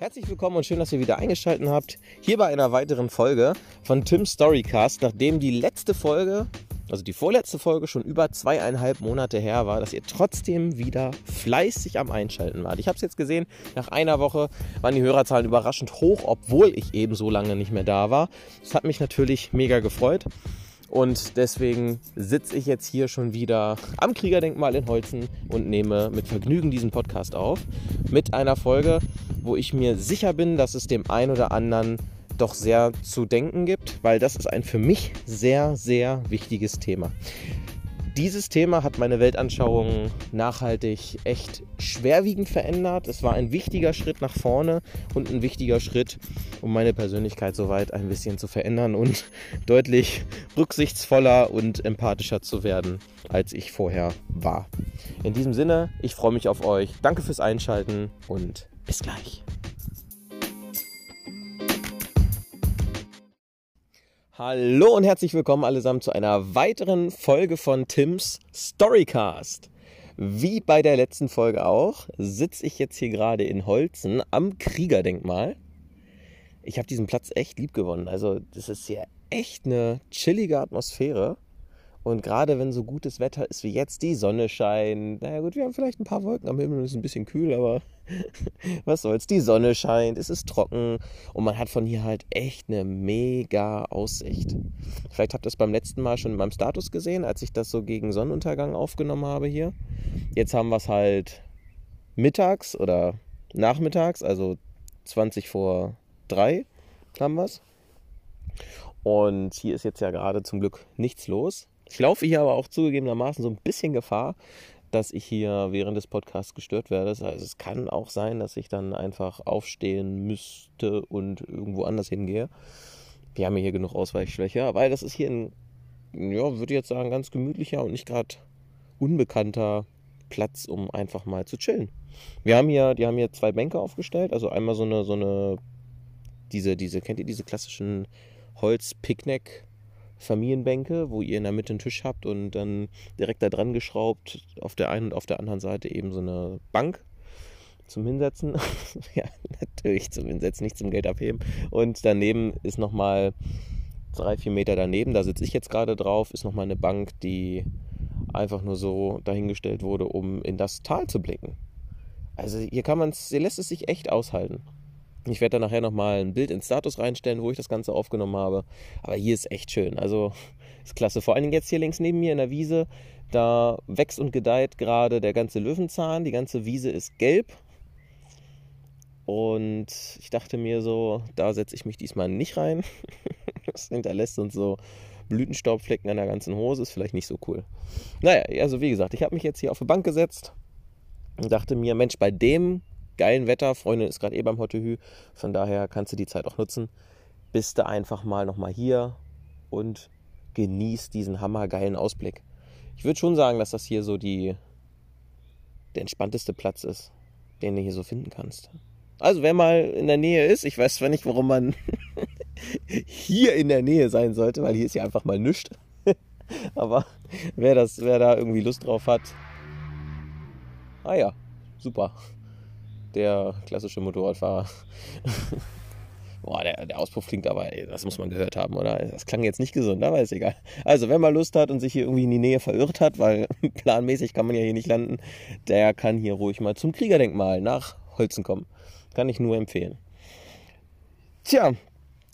Herzlich willkommen und schön, dass ihr wieder eingeschaltet habt. Hier bei einer weiteren Folge von Tim's Storycast, nachdem die letzte Folge, also die vorletzte Folge schon über zweieinhalb Monate her war, dass ihr trotzdem wieder fleißig am Einschalten wart. Ich habe es jetzt gesehen, nach einer Woche waren die Hörerzahlen überraschend hoch, obwohl ich eben so lange nicht mehr da war. Das hat mich natürlich mega gefreut. Und deswegen sitze ich jetzt hier schon wieder am Kriegerdenkmal in Holzen und nehme mit Vergnügen diesen Podcast auf. Mit einer Folge, wo ich mir sicher bin, dass es dem einen oder anderen doch sehr zu denken gibt, weil das ist ein für mich sehr, sehr wichtiges Thema dieses Thema hat meine Weltanschauung nachhaltig echt schwerwiegend verändert. Es war ein wichtiger Schritt nach vorne und ein wichtiger Schritt, um meine Persönlichkeit soweit ein bisschen zu verändern und deutlich rücksichtsvoller und empathischer zu werden, als ich vorher war. In diesem Sinne, ich freue mich auf euch. Danke fürs Einschalten und bis gleich. Hallo und herzlich willkommen allesamt zu einer weiteren Folge von Tims Storycast. Wie bei der letzten Folge auch, sitze ich jetzt hier gerade in Holzen am Kriegerdenkmal. Ich habe diesen Platz echt lieb gewonnen. Also, das ist hier echt eine chillige Atmosphäre. Und gerade wenn so gutes Wetter ist wie jetzt, die Sonne scheint. Naja gut, wir haben vielleicht ein paar Wolken am Himmel, ist ein bisschen kühl, aber was soll's. Die Sonne scheint, es ist trocken und man hat von hier halt echt eine mega Aussicht. Vielleicht habt ihr es beim letzten Mal schon in meinem Status gesehen, als ich das so gegen Sonnenuntergang aufgenommen habe hier. Jetzt haben wir es halt mittags oder nachmittags, also 20 vor 3 haben wir es. Und hier ist jetzt ja gerade zum Glück nichts los. Ich laufe hier aber auch zugegebenermaßen so ein bisschen Gefahr, dass ich hier während des Podcasts gestört werde. Also es kann auch sein, dass ich dann einfach aufstehen müsste und irgendwo anders hingehe. Wir haben hier genug Ausweichschwäche, weil das ist hier ein, ja, würde ich jetzt sagen, ganz gemütlicher und nicht gerade unbekannter Platz, um einfach mal zu chillen. Wir haben hier, die haben hier zwei Bänke aufgestellt, also einmal so eine, so eine, diese, diese, kennt ihr diese klassischen Holz-Picknick- Familienbänke, wo ihr in der Mitte einen Tisch habt und dann direkt da dran geschraubt auf der einen und auf der anderen Seite eben so eine Bank zum Hinsetzen. ja, natürlich zum Hinsetzen, nicht zum Geld abheben. Und daneben ist nochmal drei, vier Meter daneben, da sitze ich jetzt gerade drauf, ist nochmal eine Bank, die einfach nur so dahingestellt wurde, um in das Tal zu blicken. Also hier kann man es, hier lässt es sich echt aushalten. Ich werde da nachher nochmal ein Bild ins Status reinstellen, wo ich das Ganze aufgenommen habe. Aber hier ist echt schön. Also ist klasse. Vor allen Dingen jetzt hier links neben mir in der Wiese. Da wächst und gedeiht gerade der ganze Löwenzahn. Die ganze Wiese ist gelb. Und ich dachte mir so, da setze ich mich diesmal nicht rein. Das hinterlässt uns so Blütenstaubflecken an der ganzen Hose. Ist vielleicht nicht so cool. Naja, also wie gesagt, ich habe mich jetzt hier auf die Bank gesetzt und dachte mir, Mensch, bei dem geilen Wetter. Freundin ist gerade eh beim Hottehü. Von daher kannst du die Zeit auch nutzen. Bist du einfach mal nochmal hier und genießt diesen hammergeilen Ausblick. Ich würde schon sagen, dass das hier so die, der entspannteste Platz ist, den du hier so finden kannst. Also wer mal in der Nähe ist, ich weiß zwar nicht, warum man hier in der Nähe sein sollte, weil hier ist ja einfach mal nichts. Aber wer, das, wer da irgendwie Lust drauf hat, ah ja, super der klassische Motorradfahrer. Boah, der, der Auspuff klingt aber, ey, das muss man gehört haben, oder? Das klang jetzt nicht gesund, aber ist egal. Also, wenn man Lust hat und sich hier irgendwie in die Nähe verirrt hat, weil planmäßig kann man ja hier nicht landen, der kann hier ruhig mal zum Kriegerdenkmal nach Holzen kommen. Kann ich nur empfehlen. Tja,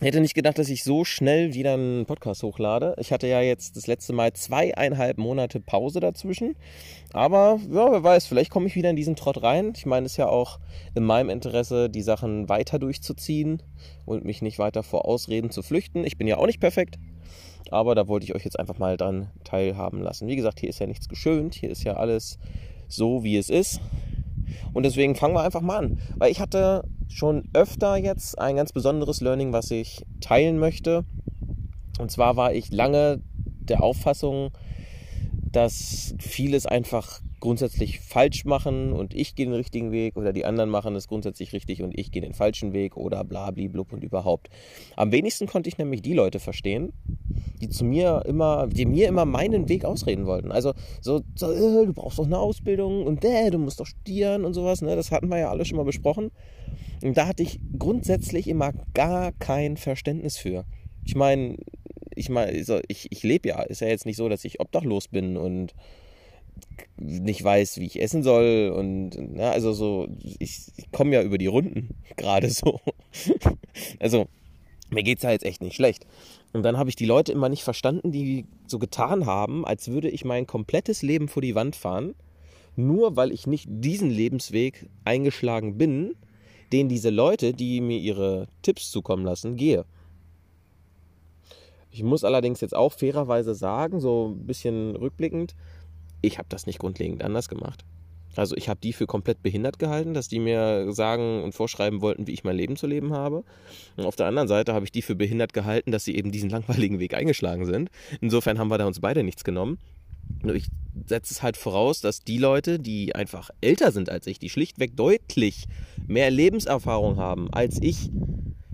hätte nicht gedacht, dass ich so schnell wieder einen Podcast hochlade. Ich hatte ja jetzt das letzte Mal zweieinhalb Monate Pause dazwischen. Aber ja, wer weiß, vielleicht komme ich wieder in diesen Trott rein. Ich meine, es ist ja auch in meinem Interesse, die Sachen weiter durchzuziehen und mich nicht weiter vor Ausreden zu flüchten. Ich bin ja auch nicht perfekt. Aber da wollte ich euch jetzt einfach mal dran teilhaben lassen. Wie gesagt, hier ist ja nichts geschönt. Hier ist ja alles so, wie es ist. Und deswegen fangen wir einfach mal an. Weil ich hatte schon öfter jetzt ein ganz besonderes Learning, was ich teilen möchte. Und zwar war ich lange der Auffassung, dass vieles einfach grundsätzlich falsch machen und ich gehe den richtigen Weg oder die anderen machen es grundsätzlich richtig und ich gehe den falschen Weg oder bla blub und überhaupt. Am wenigsten konnte ich nämlich die Leute verstehen, die zu mir immer, die mir immer meinen Weg ausreden wollten. Also so, so äh, du brauchst doch eine Ausbildung und äh, du musst doch studieren und sowas. Ne? Das hatten wir ja alle schon mal besprochen. Und da hatte ich grundsätzlich immer gar kein Verständnis für. Ich meine, ich meine, ich, ich lebe ja. Ist ja jetzt nicht so, dass ich obdachlos bin und nicht weiß, wie ich essen soll und na, also so, ich, ich komme ja über die Runden gerade so. also mir geht es ja jetzt echt nicht schlecht. Und dann habe ich die Leute immer nicht verstanden, die so getan haben, als würde ich mein komplettes Leben vor die Wand fahren, nur weil ich nicht diesen Lebensweg eingeschlagen bin, den diese Leute, die mir ihre Tipps zukommen lassen, gehe. Ich muss allerdings jetzt auch fairerweise sagen, so ein bisschen rückblickend, ich habe das nicht grundlegend anders gemacht. Also ich habe die für komplett behindert gehalten, dass die mir sagen und vorschreiben wollten, wie ich mein Leben zu leben habe. Und auf der anderen Seite habe ich die für behindert gehalten, dass sie eben diesen langweiligen Weg eingeschlagen sind. Insofern haben wir da uns beide nichts genommen. Nur ich setze es halt voraus, dass die Leute, die einfach älter sind als ich, die schlichtweg deutlich mehr Lebenserfahrung haben als ich,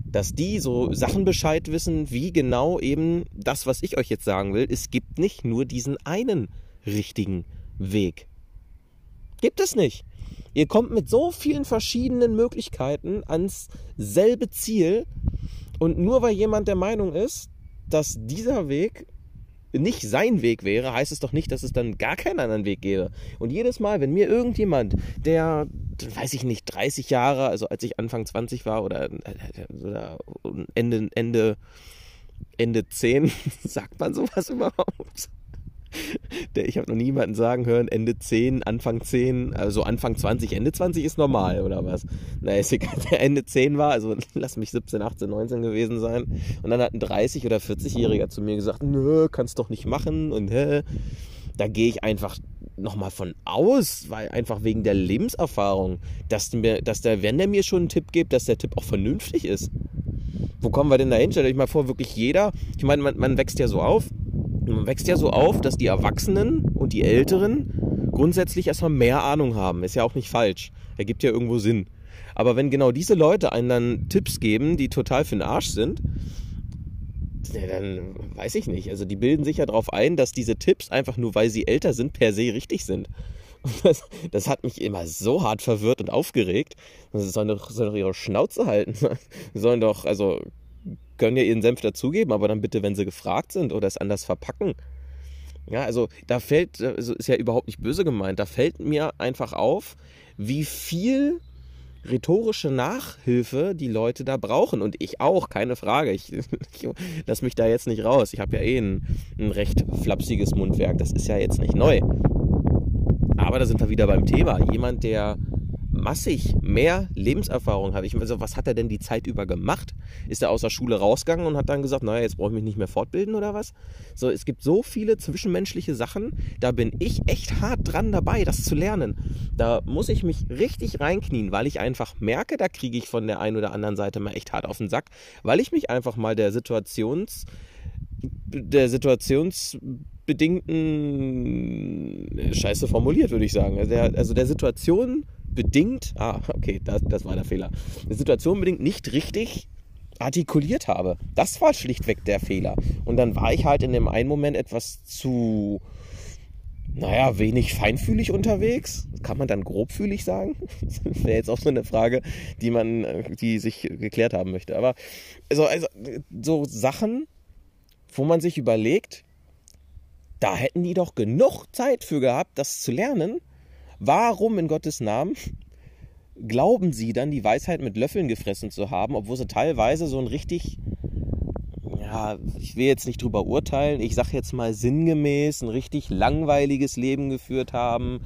dass die so Sachen Bescheid wissen, wie genau eben das, was ich euch jetzt sagen will. Es gibt nicht nur diesen einen richtigen Weg. Gibt es nicht. Ihr kommt mit so vielen verschiedenen Möglichkeiten ans selbe Ziel und nur weil jemand der Meinung ist, dass dieser Weg nicht sein Weg wäre, heißt es doch nicht, dass es dann gar keinen anderen Weg gäbe. Und jedes Mal, wenn mir irgendjemand, der, weiß ich nicht, 30 Jahre, also als ich Anfang 20 war oder, Ende, Ende, Ende 10, sagt man sowas überhaupt? ich habe noch niemanden sagen hören, Ende 10, Anfang 10, also Anfang 20, Ende 20 ist normal oder was? Na, ist egal, der Ende 10 war, also lass mich 17, 18, 19 gewesen sein. Und dann hat ein 30- oder 40-Jähriger zu mir gesagt, nö, kannst doch nicht machen und hä. Da gehe ich einfach nochmal von aus, weil einfach wegen der Lebenserfahrung, dass, mir, dass der, wenn der mir schon einen Tipp gibt, dass der Tipp auch vernünftig ist. Wo kommen wir denn da hin? Stellt euch mal vor, wirklich jeder, ich meine, man, man wächst ja so auf, man wächst ja so auf, dass die Erwachsenen und die Älteren grundsätzlich erstmal mehr Ahnung haben. Ist ja auch nicht falsch. Ergibt ja irgendwo Sinn. Aber wenn genau diese Leute einen dann Tipps geben, die total für den Arsch sind, dann weiß ich nicht. Also die bilden sich ja darauf ein, dass diese Tipps einfach nur, weil sie älter sind, per se richtig sind. Das, das, hat mich immer so hart verwirrt und aufgeregt. Sie sollen doch, sollen doch ihre Schnauze halten. Sie sollen doch, also können ja ihren Senf dazugeben, aber dann bitte, wenn sie gefragt sind oder es anders verpacken. Ja, also da fällt, also ist ja überhaupt nicht böse gemeint, da fällt mir einfach auf, wie viel rhetorische Nachhilfe die Leute da brauchen. Und ich auch, keine Frage. Ich, ich lass mich da jetzt nicht raus. Ich habe ja eh ein, ein recht flapsiges Mundwerk. Das ist ja jetzt nicht neu. Aber da sind wir wieder beim Thema. Jemand, der massig mehr Lebenserfahrung hat. Ich also, was hat er denn die Zeit über gemacht? Ist er aus der Schule rausgegangen und hat dann gesagt, naja, jetzt brauche ich mich nicht mehr fortbilden oder was? So, es gibt so viele zwischenmenschliche Sachen, da bin ich echt hart dran dabei, das zu lernen. Da muss ich mich richtig reinknien, weil ich einfach merke, da kriege ich von der einen oder anderen Seite mal echt hart auf den Sack, weil ich mich einfach mal der Situations der situationsbedingten Scheiße formuliert, würde ich sagen. Also der, also der Situation bedingt, ah, okay, das, das war der Fehler, Situation bedingt nicht richtig artikuliert habe. Das war schlichtweg der Fehler. Und dann war ich halt in dem einen Moment etwas zu, naja, wenig feinfühlig unterwegs. Kann man dann grobfühlig sagen? Das wäre jetzt auch so eine Frage, die man, die sich geklärt haben möchte. Aber also, also so Sachen, wo man sich überlegt, da hätten die doch genug Zeit für gehabt, das zu lernen. Warum in Gottes Namen glauben sie dann, die Weisheit mit Löffeln gefressen zu haben, obwohl sie teilweise so ein richtig, ja, ich will jetzt nicht drüber urteilen, ich sag jetzt mal sinngemäß, ein richtig langweiliges Leben geführt haben.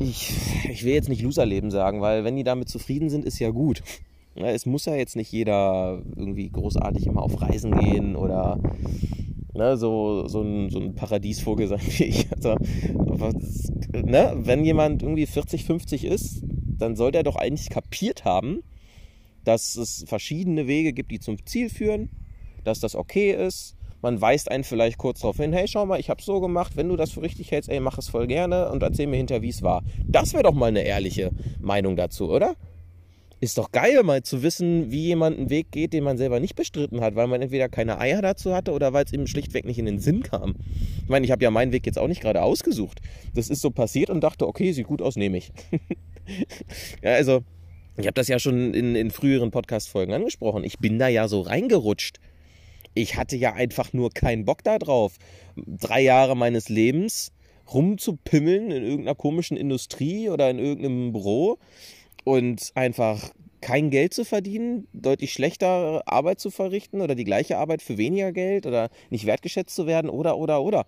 Ich, ich will jetzt nicht Loserleben sagen, weil wenn die damit zufrieden sind, ist ja gut. Es muss ja jetzt nicht jeder irgendwie großartig immer auf Reisen gehen oder ne, so, so, ein, so ein Paradiesvogel sein wie ich. Also, was, ne, wenn jemand irgendwie 40, 50 ist, dann sollte er doch eigentlich kapiert haben, dass es verschiedene Wege gibt, die zum Ziel führen, dass das okay ist. Man weist einen vielleicht kurz darauf hin, hey, schau mal, ich habe so gemacht, wenn du das für richtig hältst, ey, mach es voll gerne und erzähl mir hinterher, wie es war. Das wäre doch mal eine ehrliche Meinung dazu, oder? Ist doch geil, mal zu wissen, wie jemand einen Weg geht, den man selber nicht bestritten hat, weil man entweder keine Eier dazu hatte oder weil es ihm schlichtweg nicht in den Sinn kam. Ich meine, ich habe ja meinen Weg jetzt auch nicht gerade ausgesucht. Das ist so passiert und dachte, okay, sieht gut aus, nehme ich. ja, also, ich habe das ja schon in, in früheren Podcast-Folgen angesprochen. Ich bin da ja so reingerutscht. Ich hatte ja einfach nur keinen Bock da drauf. Drei Jahre meines Lebens rumzupimmeln in irgendeiner komischen Industrie oder in irgendeinem Büro und einfach kein Geld zu verdienen, deutlich schlechter Arbeit zu verrichten oder die gleiche Arbeit für weniger Geld oder nicht wertgeschätzt zu werden oder oder oder.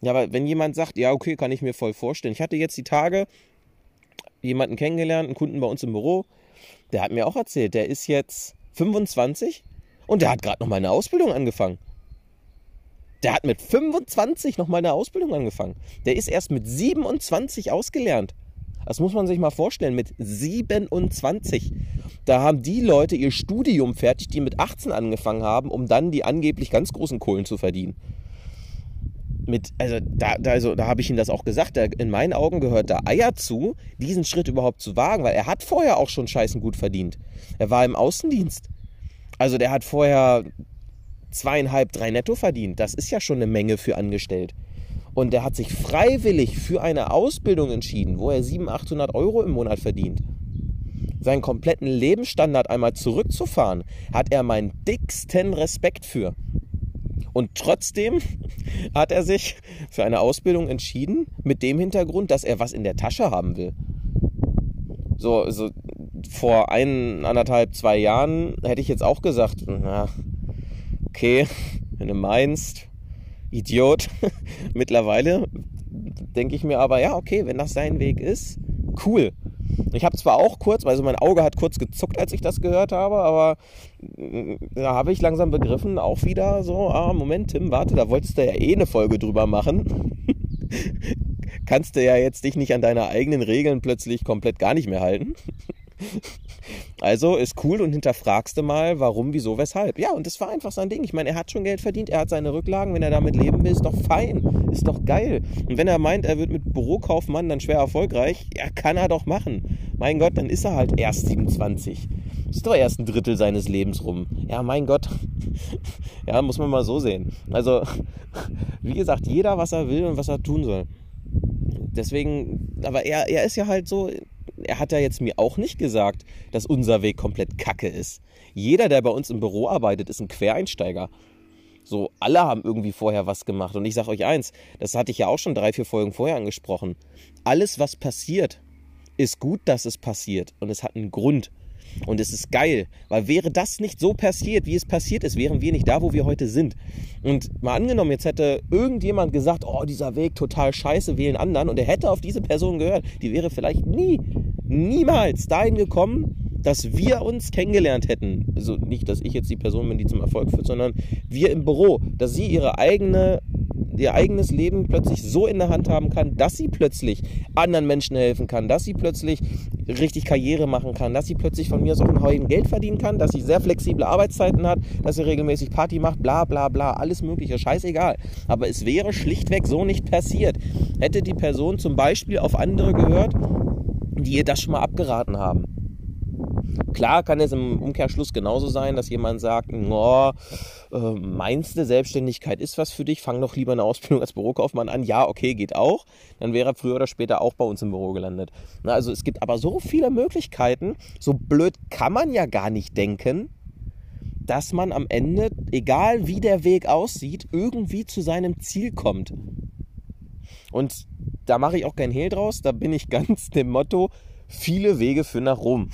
Ja, aber wenn jemand sagt, ja, okay, kann ich mir voll vorstellen. Ich hatte jetzt die Tage jemanden kennengelernt, einen Kunden bei uns im Büro, der hat mir auch erzählt, der ist jetzt 25 und der hat gerade noch mal eine Ausbildung angefangen. Der hat mit 25 noch mal eine Ausbildung angefangen. Der ist erst mit 27 ausgelernt. Das muss man sich mal vorstellen, mit 27. Da haben die Leute ihr Studium fertig, die mit 18 angefangen haben, um dann die angeblich ganz großen Kohlen zu verdienen. Mit, also da, da, also, da habe ich ihm das auch gesagt, da, in meinen Augen gehört da Eier zu, diesen Schritt überhaupt zu wagen, weil er hat vorher auch schon scheißen gut verdient. Er war im Außendienst. Also der hat vorher zweieinhalb, drei netto verdient. Das ist ja schon eine Menge für angestellt. Und der hat sich freiwillig für eine Ausbildung entschieden, wo er 700, 800 Euro im Monat verdient. Seinen kompletten Lebensstandard einmal zurückzufahren, hat er meinen dicksten Respekt für. Und trotzdem hat er sich für eine Ausbildung entschieden, mit dem Hintergrund, dass er was in der Tasche haben will. So, so vor ein, anderthalb, zwei Jahren hätte ich jetzt auch gesagt, na, okay, wenn du meinst, Idiot. Mittlerweile denke ich mir aber, ja, okay, wenn das sein Weg ist, cool. Ich habe zwar auch kurz, also mein Auge hat kurz gezuckt, als ich das gehört habe, aber äh, da habe ich langsam begriffen, auch wieder so, ah, Moment, Tim, warte, da wolltest du ja eh eine Folge drüber machen. Kannst du ja jetzt dich nicht an deine eigenen Regeln plötzlich komplett gar nicht mehr halten. Also ist cool und hinterfragst du mal, warum, wieso, weshalb. Ja, und das war einfach sein Ding. Ich meine, er hat schon Geld verdient, er hat seine Rücklagen, wenn er damit leben will, ist doch fein, ist doch geil. Und wenn er meint, er wird mit Bürokaufmann dann schwer erfolgreich, ja, kann er doch machen. Mein Gott, dann ist er halt erst 27. Ist doch erst ein Drittel seines Lebens rum. Ja, mein Gott. Ja, muss man mal so sehen. Also, wie gesagt, jeder, was er will und was er tun soll. Deswegen, aber er, er ist ja halt so, er hat ja jetzt mir auch nicht gesagt, dass unser Weg komplett kacke ist. Jeder, der bei uns im Büro arbeitet, ist ein Quereinsteiger. So, alle haben irgendwie vorher was gemacht. Und ich sage euch eins, das hatte ich ja auch schon drei, vier Folgen vorher angesprochen. Alles, was passiert, ist gut, dass es passiert. Und es hat einen Grund. Und es ist geil, weil wäre das nicht so passiert, wie es passiert ist, wären wir nicht da, wo wir heute sind. Und mal angenommen, jetzt hätte irgendjemand gesagt, oh, dieser Weg total scheiße, wählen anderen und er hätte auf diese Person gehört, die wäre vielleicht nie, niemals dahin gekommen, dass wir uns kennengelernt hätten. Also nicht, dass ich jetzt die Person bin, die zum Erfolg führt, sondern wir im Büro, dass sie ihre eigene ihr eigenes Leben plötzlich so in der Hand haben kann, dass sie plötzlich anderen Menschen helfen kann, dass sie plötzlich richtig Karriere machen kann, dass sie plötzlich von mir so ein Haufen Geld verdienen kann, dass sie sehr flexible Arbeitszeiten hat, dass sie regelmäßig Party macht, bla bla bla, alles mögliche, scheißegal. Aber es wäre schlichtweg so nicht passiert. Hätte die Person zum Beispiel auf andere gehört, die ihr das schon mal abgeraten haben. Klar kann es im Umkehrschluss genauso sein, dass jemand sagt, oh, äh, meinst du, Selbstständigkeit ist was für dich, fang doch lieber eine Ausbildung als Bürokaufmann an. Ja, okay, geht auch. Dann wäre er früher oder später auch bei uns im Büro gelandet. Na, also es gibt aber so viele Möglichkeiten, so blöd kann man ja gar nicht denken, dass man am Ende, egal wie der Weg aussieht, irgendwie zu seinem Ziel kommt. Und da mache ich auch kein Hehl draus, da bin ich ganz dem Motto, viele Wege führen nach Rom.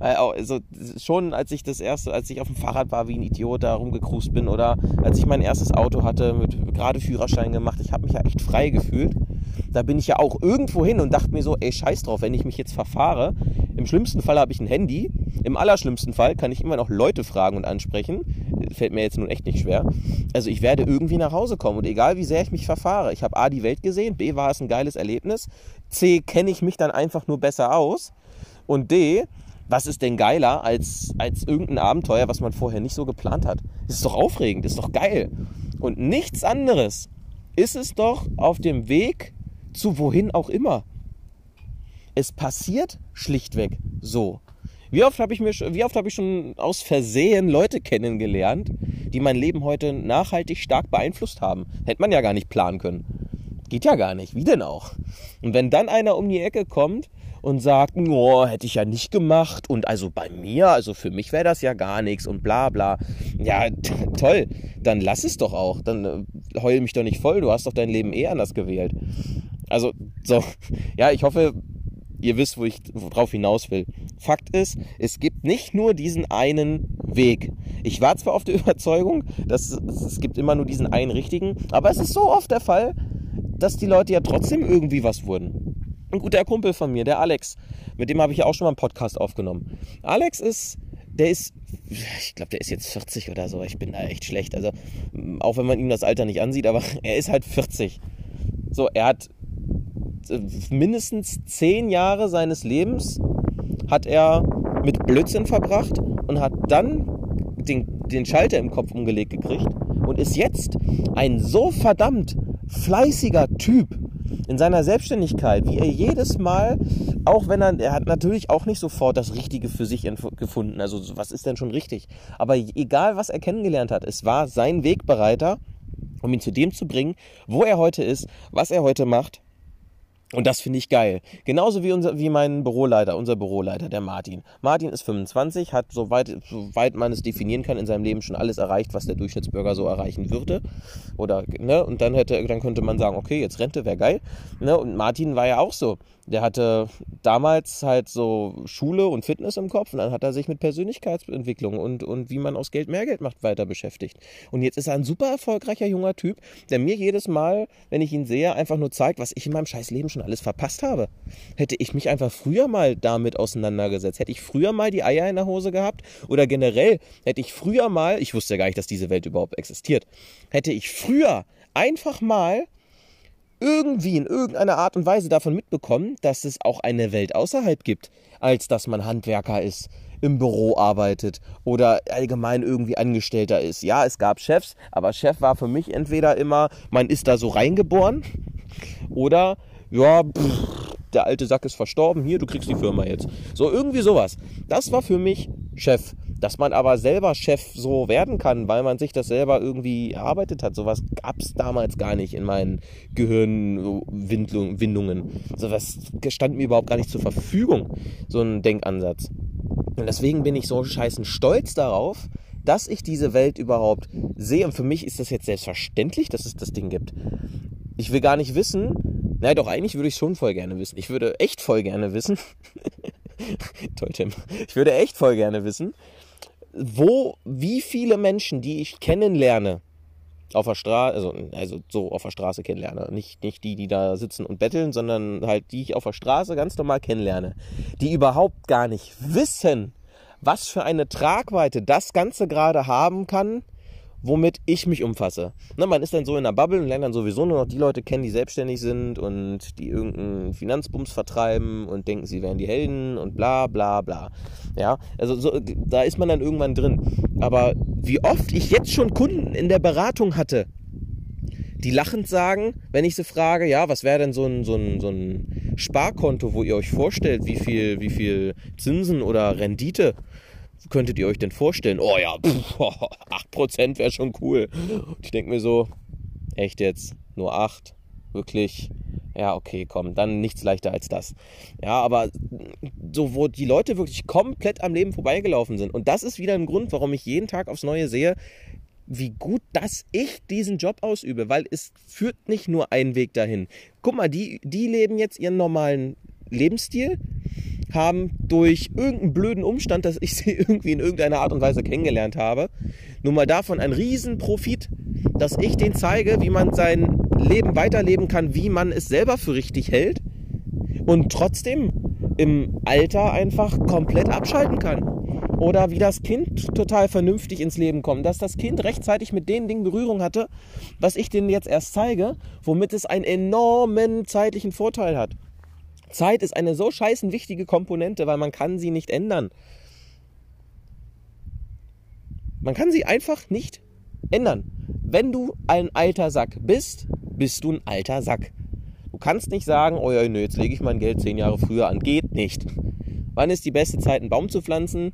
Also schon als ich das erste, als ich auf dem Fahrrad war, wie ein Idiot da rumgekrust bin oder als ich mein erstes Auto hatte, mit gerade Führerschein gemacht, ich habe mich ja echt frei gefühlt. Da bin ich ja auch irgendwo hin und dachte mir so, ey, scheiß drauf, wenn ich mich jetzt verfahre. Im schlimmsten Fall habe ich ein Handy. Im allerschlimmsten Fall kann ich immer noch Leute fragen und ansprechen. Fällt mir jetzt nun echt nicht schwer. Also ich werde irgendwie nach Hause kommen und egal wie sehr ich mich verfahre. Ich habe A, die Welt gesehen, B, war es ein geiles Erlebnis, C, kenne ich mich dann einfach nur besser aus und D, Was ist denn geiler als, als irgendein Abenteuer, was man vorher nicht so geplant hat? Das ist doch aufregend, ist doch geil. Und nichts anderes ist es doch auf dem Weg zu wohin auch immer. Es passiert schlichtweg so. Wie oft habe ich, hab ich schon aus Versehen Leute kennengelernt, die mein Leben heute nachhaltig stark beeinflusst haben? Hätte man ja gar nicht planen können. Geht ja gar nicht. Wie denn auch? Und wenn dann einer um die Ecke kommt und sagt, oh, hätte ich ja nicht gemacht und also bei mir, also für mich wäre das ja gar nichts und bla bla. Ja, toll, dann lass es doch auch. Dann äh, heul mich doch nicht voll, du hast doch dein Leben eh anders gewählt. Also, so, ja, ich hoffe, ihr wisst, wo ich drauf hinaus will. Fakt ist, es gibt nicht nur diesen einen Weg. Ich war zwar auf der Überzeugung, dass es gibt immer nur diesen einen richtigen, aber es ist so oft der Fall, dass die Leute ja trotzdem irgendwie was wurden. Ein guter Kumpel von mir, der Alex, mit dem habe ich ja auch schon mal einen Podcast aufgenommen. Alex ist, der ist, ich glaube, der ist jetzt 40 oder so. Ich bin da echt schlecht. Also, auch wenn man ihm das Alter nicht ansieht, aber er ist halt 40. So, er hat äh, mindestens 10 Jahre seines Lebens hat er mit Blödsinn verbracht und hat dann den, den Schalter im Kopf umgelegt gekriegt und ist jetzt ein so verdammt fleißiger Typ in seiner Selbstständigkeit, wie er jedes Mal, auch wenn er, er hat natürlich auch nicht sofort das Richtige für sich gefunden, also was ist denn schon richtig, aber egal was er kennengelernt hat, es war sein Wegbereiter, um ihn zu dem zu bringen, wo er heute ist, was er heute macht und das finde ich geil. Genauso wie, unser, wie mein Büroleiter, unser Büroleiter, der Martin. Martin ist 25, hat, soweit, soweit man es definieren kann, in seinem Leben schon alles erreicht, was der Durchschnittsbürger so erreichen würde. Oder, ne, und dann hätte, dann könnte man sagen, okay, jetzt Rente wäre geil. Ne, und Martin war ja auch so. Der hatte damals halt so Schule und Fitness im Kopf und dann hat er sich mit Persönlichkeitsentwicklung und, und wie man aus Geld mehr Geld macht weiter beschäftigt. Und jetzt ist er ein super erfolgreicher junger Typ, der mir jedes Mal, wenn ich ihn sehe, einfach nur zeigt, was ich in meinem scheiß Leben schon alles verpasst habe. Hätte ich mich einfach früher mal damit auseinandergesetzt, hätte ich früher mal die Eier in der Hose gehabt oder generell hätte ich früher mal, ich wusste ja gar nicht, dass diese Welt überhaupt existiert, hätte ich früher einfach mal irgendwie in irgendeiner Art und Weise davon mitbekommen, dass es auch eine Welt außerhalb gibt, als dass man Handwerker ist, im Büro arbeitet oder allgemein irgendwie Angestellter ist. Ja, es gab Chefs, aber Chef war für mich entweder immer, man ist da so reingeboren oder, ja, pff, der alte Sack ist verstorben, hier, du kriegst die Firma jetzt. So irgendwie sowas. Das war für mich Chef. Dass man aber selber Chef so werden kann, weil man sich das selber irgendwie erarbeitet hat, sowas gab es damals gar nicht in meinen Gehirnwindungen. Sowas stand mir überhaupt gar nicht zur Verfügung, so ein Denkansatz. Und deswegen bin ich so scheißen stolz darauf, dass ich diese Welt überhaupt sehe. Und für mich ist das jetzt selbstverständlich, dass es das Ding gibt. Ich will gar nicht wissen, naja, doch, eigentlich würde ich schon voll gerne wissen. Ich würde echt voll gerne wissen. Toll, Tim. Ich würde echt voll gerne wissen, wo, wie viele Menschen, die ich kennenlerne, auf der Straße, also, also so auf der Straße kennenlerne. Nicht, nicht die, die da sitzen und betteln, sondern halt die ich auf der Straße ganz normal kennenlerne, die überhaupt gar nicht wissen, was für eine Tragweite das Ganze gerade haben kann, womit ich mich umfasse. Ne, man ist dann so in der Bubble und lernt dann sowieso nur noch die Leute kennen, die selbstständig sind und die irgendeinen Finanzbums vertreiben und denken, sie wären die Helden und bla bla bla. Ja, also so, da ist man dann irgendwann drin. Aber wie oft ich jetzt schon Kunden in der Beratung hatte, die lachend sagen, wenn ich sie frage, ja, was wäre denn so ein, so, ein, so ein Sparkonto, wo ihr euch vorstellt, wie viel, wie viel Zinsen oder Rendite könntet ihr euch denn vorstellen? Oh ja, pff, 8% wäre schon cool. Und ich denke mir so, echt jetzt? Nur 8? Wirklich? Ja, okay, komm, dann nichts leichter als das. Ja, aber so, wo die Leute wirklich komplett am Leben vorbeigelaufen sind. Und das ist wieder ein Grund, warum ich jeden Tag aufs Neue sehe, wie gut, dass ich diesen Job ausübe, weil es führt nicht nur einen Weg dahin. Guck mal, die, die leben jetzt ihren normalen Lebensstil, haben durch irgendeinen blöden Umstand, dass ich sie irgendwie in irgendeiner Art und Weise kennengelernt habe, nun mal davon ein Riesenprofit, dass ich denen zeige, wie man sein Leben weiterleben kann, wie man es selber für richtig hält und trotzdem im Alter einfach komplett abschalten kann. Oder wie das Kind total vernünftig ins Leben kommt, dass das Kind rechtzeitig mit den Dingen Berührung hatte, was ich denen jetzt erst zeige, womit es einen enormen zeitlichen Vorteil hat. Zeit ist eine so scheißen wichtige Komponente, weil man kann sie nicht ändern. Man kann sie einfach nicht ändern. Wenn du ein alter Sack bist, bist du ein alter Sack. Du kannst nicht sagen, oh ja, nee, jetzt lege ich mein Geld zehn Jahre früher an. Geht nicht. Wann ist die beste Zeit, einen Baum zu pflanzen?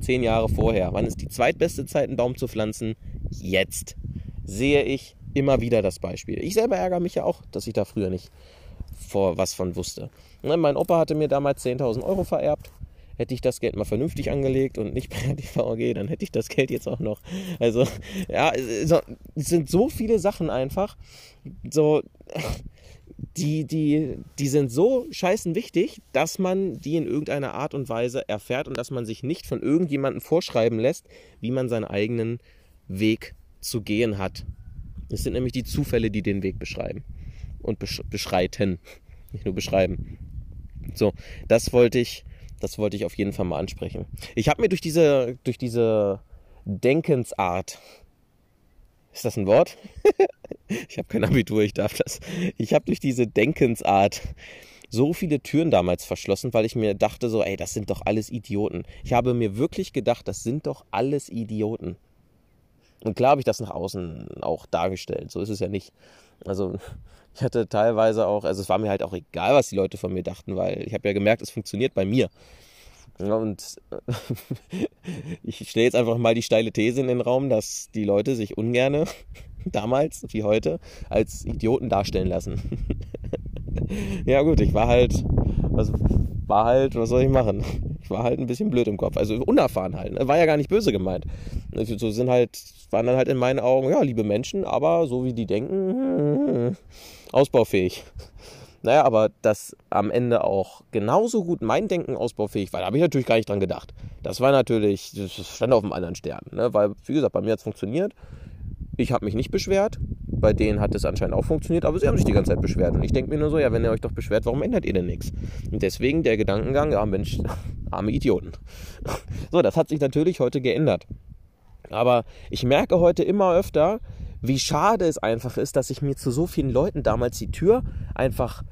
Zehn Jahre vorher. Wann ist die zweitbeste Zeit, einen Baum zu pflanzen? Jetzt. Sehe ich immer wieder das Beispiel. Ich selber ärgere mich ja auch, dass ich da früher nicht vor was von wusste. Ne, mein Opa hatte mir damals 10.000 Euro vererbt. Hätte ich das Geld mal vernünftig angelegt und nicht per DVG, dann hätte ich das Geld jetzt auch noch. Also, ja, es sind so viele Sachen einfach. So, die, die, die sind so scheißen wichtig, dass man die in irgendeiner Art und Weise erfährt und dass man sich nicht von irgendjemandem vorschreiben lässt, wie man seinen eigenen Weg zu gehen hat. Es sind nämlich die Zufälle, die den Weg beschreiben und besch beschreiten, nicht nur beschreiben. So, das wollte ich, das wollte ich auf jeden Fall mal ansprechen. Ich habe mir durch diese, durch diese Denkensart, ist das ein Wort? ich habe kein Abitur, ich darf das. Ich habe durch diese Denkensart so viele Türen damals verschlossen, weil ich mir dachte so, ey, das sind doch alles Idioten. Ich habe mir wirklich gedacht, das sind doch alles Idioten. Und klar habe ich das nach außen auch dargestellt. So ist es ja nicht. Also ich hatte teilweise auch, also es war mir halt auch egal, was die Leute von mir dachten, weil ich habe ja gemerkt, es funktioniert bei mir. Und ich stelle jetzt einfach mal die steile These in den Raum, dass die Leute sich ungerne damals wie heute als Idioten darstellen lassen. ja gut, ich war halt, was war halt, was soll ich machen? Ich war halt ein bisschen blöd im Kopf, also unerfahren halt. Ne? War ja gar nicht böse gemeint. Also so sind halt, waren dann halt in meinen Augen, ja, liebe Menschen, aber so wie die denken, ausbaufähig. Naja, aber dass am Ende auch genauso gut mein Denken ausbaufähig war, da habe ich natürlich gar nicht dran gedacht. Das war natürlich, das stand auf einem anderen Stern. Ne? Weil, wie gesagt, bei mir hat es funktioniert. Ich habe mich nicht beschwert. Bei denen hat es anscheinend auch funktioniert, aber sie haben sich die ganze Zeit beschwert. Und ich denke mir nur so, ja, wenn ihr euch doch beschwert, warum ändert ihr denn nichts? Und deswegen der Gedankengang, ja Mensch, arme Idioten. So, das hat sich natürlich heute geändert. Aber ich merke heute immer öfter, wie schade es einfach ist, dass ich mir zu so vielen Leuten damals die Tür einfach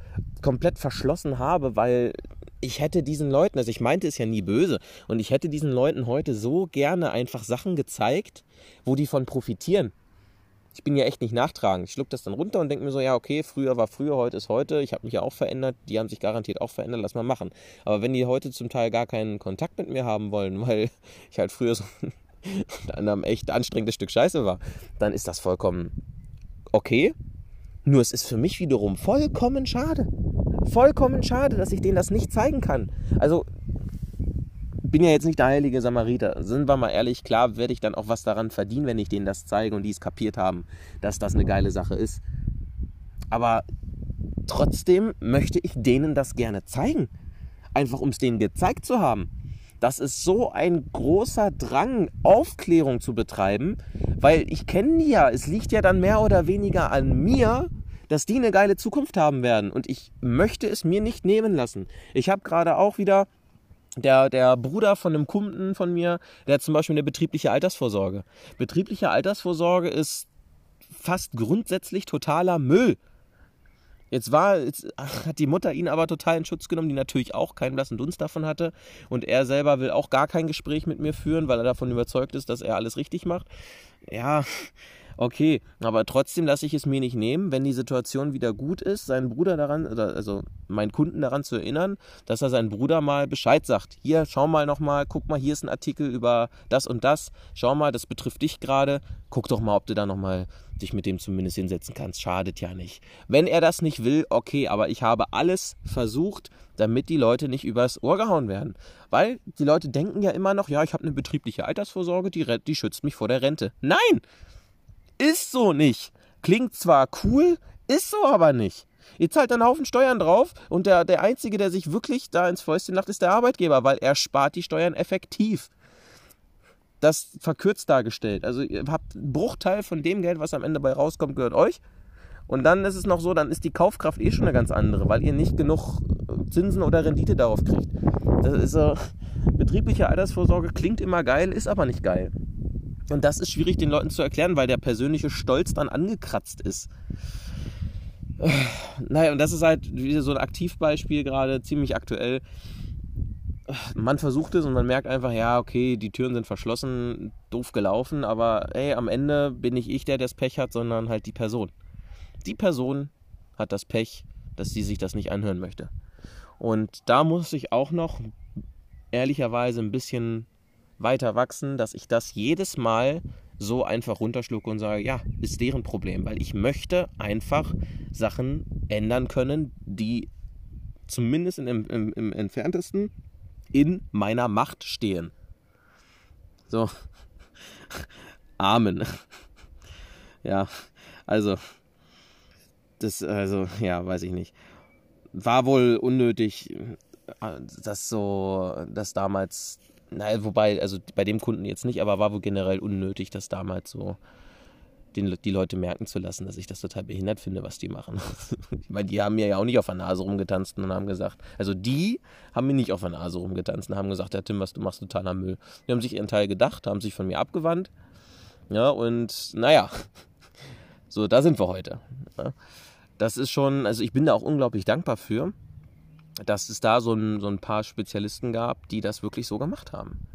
komplett verschlossen habe, weil ich hätte diesen Leuten, also ich meinte es ja nie böse, und ich hätte diesen Leuten heute so gerne einfach Sachen gezeigt, wo die von profitieren. Ich bin ja echt nicht nachtragend. Ich schluck das dann runter und denke mir so, ja, okay, früher war früher, heute ist heute. Ich habe mich ja auch verändert. Die haben sich garantiert auch verändert. Lass mal machen. Aber wenn die heute zum Teil gar keinen Kontakt mit mir haben wollen, weil ich halt früher so ein echt anstrengendes Stück Scheiße war, dann ist das vollkommen okay. Nur es ist für mich wiederum vollkommen schade. Vollkommen schade, dass ich denen das nicht zeigen kann. Also bin ja jetzt nicht der heilige Samariter. Sind wir mal ehrlich, klar werde ich dann auch was daran verdienen, wenn ich denen das zeige und die es kapiert haben, dass das eine geile Sache ist. Aber trotzdem möchte ich denen das gerne zeigen. Einfach um es denen gezeigt zu haben. Das ist so ein großer Drang, Aufklärung zu betreiben, weil ich kenne die ja. Es liegt ja dann mehr oder weniger an mir, dass die eine geile Zukunft haben werden. Und ich möchte es mir nicht nehmen lassen. Ich habe gerade auch wieder der, der Bruder von einem Kunden von mir, der hat zum Beispiel eine betriebliche Altersvorsorge. Betriebliche Altersvorsorge ist fast grundsätzlich totaler Müll. Jetzt war, jetzt hat die Mutter ihn aber total in Schutz genommen, die natürlich auch keinen blassen Dunst davon hatte. Und er selber will auch gar kein Gespräch mit mir führen, weil er davon überzeugt ist, dass er alles richtig macht. Ja, okay, aber trotzdem lasse ich es mir nicht nehmen, wenn die Situation wieder gut ist, seinen Bruder daran, also meinen Kunden daran zu erinnern, dass er seinen Bruder mal Bescheid sagt. Hier, schau mal nochmal, guck mal, hier ist ein Artikel über das und das. Schau mal, das betrifft dich gerade. Guck doch mal, ob du da nochmal dich mit dem zumindest hinsetzen kannst. Schadet ja nicht. Wenn er das nicht will, okay, aber ich habe alles versucht, damit die Leute nicht übers Ohr gehauen werden. Weil die Leute denken ja immer noch, ja, ich habe eine betriebliche Altersvorsorge, die, die schützt mich vor der Rente. Nein! Ist so nicht. Klingt zwar cool, ist so aber nicht. Ihr zahlt einen Haufen Steuern drauf und der, der Einzige, der sich wirklich da ins Fäustchen lacht, ist der Arbeitgeber, weil er spart die Steuern effektiv. Das verkürzt dargestellt. Also ihr habt einen Bruchteil von dem Geld, was am Ende bei rauskommt, gehört euch. Und dann ist es noch so, dann ist die Kaufkraft eh schon eine ganz andere, weil ihr nicht genug Zinsen oder Rendite darauf kriegt. Das ist so, betriebliche Altersvorsorge klingt immer geil, ist aber nicht geil. Und das ist schwierig den Leuten zu erklären, weil der persönliche Stolz dann angekratzt ist. naja, und das ist halt wieder so ein Aktivbeispiel gerade, ziemlich aktuell. Man versucht es und man merkt einfach, ja, okay, die Türen sind verschlossen, doof gelaufen, aber ey, am Ende bin nicht ich, der das Pech hat, sondern halt die Person. Die Person hat das Pech, dass sie sich das nicht anhören möchte. Und da muss ich auch noch ehrlicherweise ein bisschen weiter wachsen, dass ich das jedes Mal so einfach runterschlucke und sage, ja, ist deren Problem, weil ich möchte einfach Sachen ändern können, die zumindest im, im, im entferntesten in meiner Macht stehen. So. Amen. Ja, also, das, also, ja, weiß ich nicht. War wohl unnötig, dass so, dass damals naja, wobei, also bei dem Kunden jetzt nicht, aber war wohl generell unnötig, das damals so den, die Leute merken zu lassen, dass ich das total behindert finde, was die machen. meine, die haben mir ja auch nicht auf der Nase rumgetanzt und haben gesagt, also die haben mir nicht auf der Nase rumgetanzt und haben gesagt, ja Tim, was du machst, totaler Müll. Die haben sich ihren Teil gedacht, haben sich von mir abgewandt. Ja, und naja, so, da sind wir heute. Ja, das ist schon, also ich bin da auch unglaublich dankbar für dass es da so ein, so ein paar Spezialisten gab, die das wirklich so gemacht haben.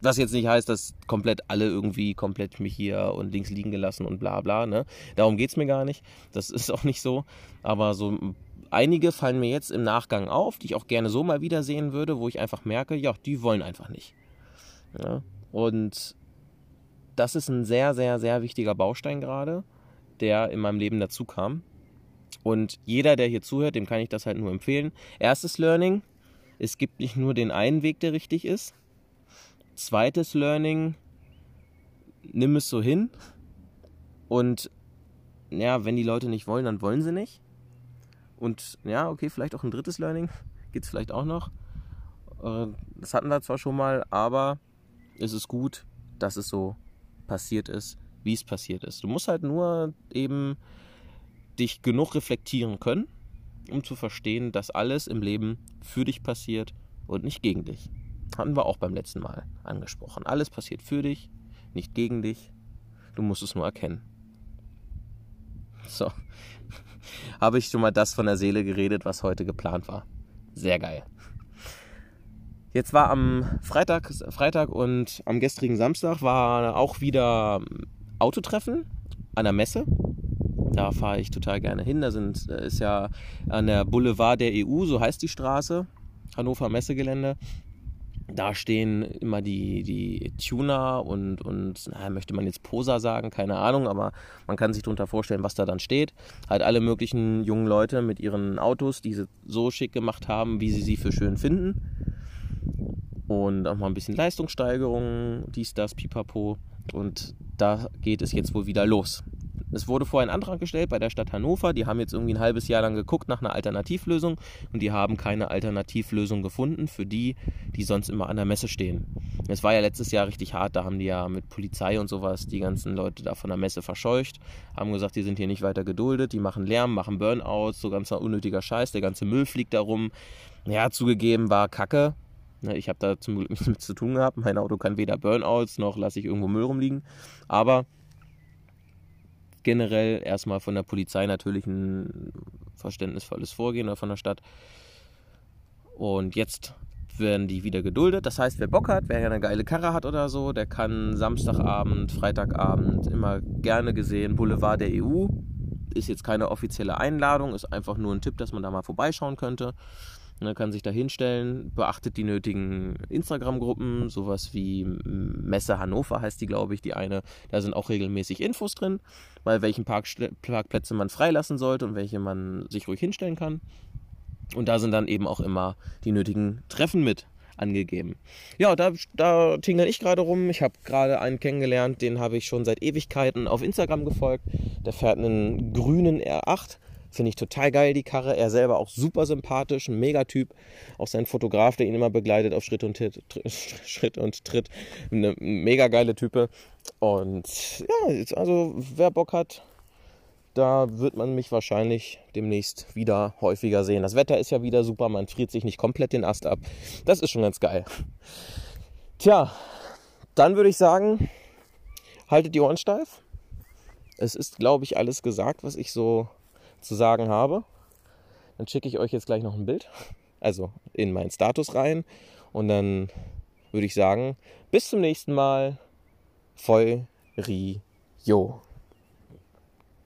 Was jetzt nicht heißt, dass komplett alle irgendwie komplett mich hier und links liegen gelassen und bla bla. Ne? Darum geht es mir gar nicht. Das ist auch nicht so. Aber so einige fallen mir jetzt im Nachgang auf, die ich auch gerne so mal wiedersehen würde, wo ich einfach merke, ja, die wollen einfach nicht. Ja? Und das ist ein sehr, sehr, sehr wichtiger Baustein gerade, der in meinem Leben dazu kam. Und jeder, der hier zuhört, dem kann ich das halt nur empfehlen. Erstes Learning, es gibt nicht nur den einen Weg, der richtig ist. Zweites Learning, nimm es so hin. Und ja, wenn die Leute nicht wollen, dann wollen sie nicht. Und ja, okay, vielleicht auch ein drittes Learning. Gibt es vielleicht auch noch. Äh, das hatten wir zwar schon mal, aber es ist gut, dass es so passiert ist, wie es passiert ist. Du musst halt nur eben dich genug reflektieren können, um zu verstehen, dass alles im Leben für dich passiert und nicht gegen dich. Hatten wir auch beim letzten Mal angesprochen. Alles passiert für dich, nicht gegen dich. Du musst es nur erkennen. So. Habe ich schon mal das von der Seele geredet, was heute geplant war. Sehr geil. Jetzt war am Freitag, Freitag und am gestrigen Samstag war auch wieder Autotreffen an der Messe da fahre ich total gerne hin. Da sind, äh, ist ja an der Boulevard der EU, so heißt die Straße, Hannover Messegelände. Da stehen immer die, die Tuner und, und na, möchte man jetzt Poser sagen, keine Ahnung, aber man kann sich darunter vorstellen, was da dann steht. Halt alle möglichen jungen Leute mit ihren Autos, die sie so schick gemacht haben, wie sie sie für schön finden. Und auch mal ein bisschen Leistungssteigerung, dies, das, pipapo. Und da geht es jetzt wohl wieder los. Es wurde vorher ein Antrag gestellt bei der Stadt Hannover. Die haben jetzt irgendwie ein halbes Jahr lang geguckt nach einer Alternativlösung und die haben keine Alternativlösung gefunden für die, die sonst immer an der Messe stehen. Es war ja letztes Jahr richtig hart. Da haben die ja mit Polizei und sowas die ganzen Leute da von der Messe verscheucht, haben gesagt, die sind hier nicht weiter geduldet, die machen Lärm, machen Burnouts, so ganzer unnötiger Scheiß. Der ganze Müll fliegt da rum. Ja, zugegeben war Kacke. Ich habe da zum Glück nichts mit zu tun gehabt. Mein Auto kann weder Burnouts noch lasse ich irgendwo Müll rumliegen. Aber generell erstmal von der Polizei natürlich ein verständnisvolles Vorgehen oder von der Stadt. Und jetzt werden die wieder geduldet. Das heißt, wer Bock hat, wer ja eine geile Karre hat oder so, der kann Samstagabend, Freitagabend immer gerne gesehen Boulevard der EU. Ist jetzt keine offizielle Einladung, ist einfach nur ein Tipp, dass man da mal vorbeischauen könnte. Ne, kann sich da hinstellen, beachtet die nötigen Instagram-Gruppen, sowas wie Messe Hannover heißt die, glaube ich, die eine. Da sind auch regelmäßig Infos drin, bei welchen Park Parkplätze man freilassen sollte und welche man sich ruhig hinstellen kann. Und da sind dann eben auch immer die nötigen Treffen mit angegeben. Ja, da, da tingle ich gerade rum. Ich habe gerade einen kennengelernt, den habe ich schon seit Ewigkeiten auf Instagram gefolgt. Der fährt einen grünen R8 Finde ich total geil, die Karre. Er selber auch super sympathisch, ein Megatyp. Auch sein Fotograf, der ihn immer begleitet auf Schritt und Tritt. Schritt und Tritt. Eine mega geile Type. Und ja, also wer Bock hat, da wird man mich wahrscheinlich demnächst wieder häufiger sehen. Das Wetter ist ja wieder super, man friert sich nicht komplett den Ast ab. Das ist schon ganz geil. Tja, dann würde ich sagen, haltet die Ohren steif. Es ist, glaube ich, alles gesagt, was ich so zu sagen habe, dann schicke ich euch jetzt gleich noch ein Bild, also in meinen Status rein. Und dann würde ich sagen, bis zum nächsten Mal. Voll Rio.